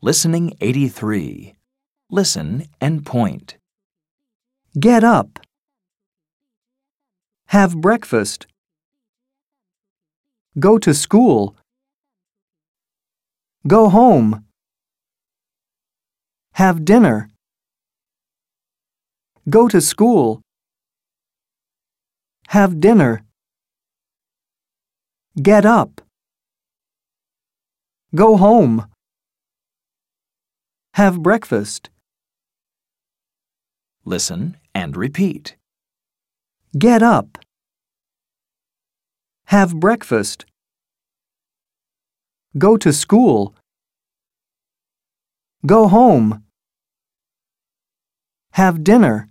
Listening 83. Listen and point. Get up. Have breakfast. Go to school. Go home. Have dinner. Go to school. Have dinner. Get up. Go home. Have breakfast. Listen and repeat. Get up. Have breakfast. Go to school. Go home. Have dinner.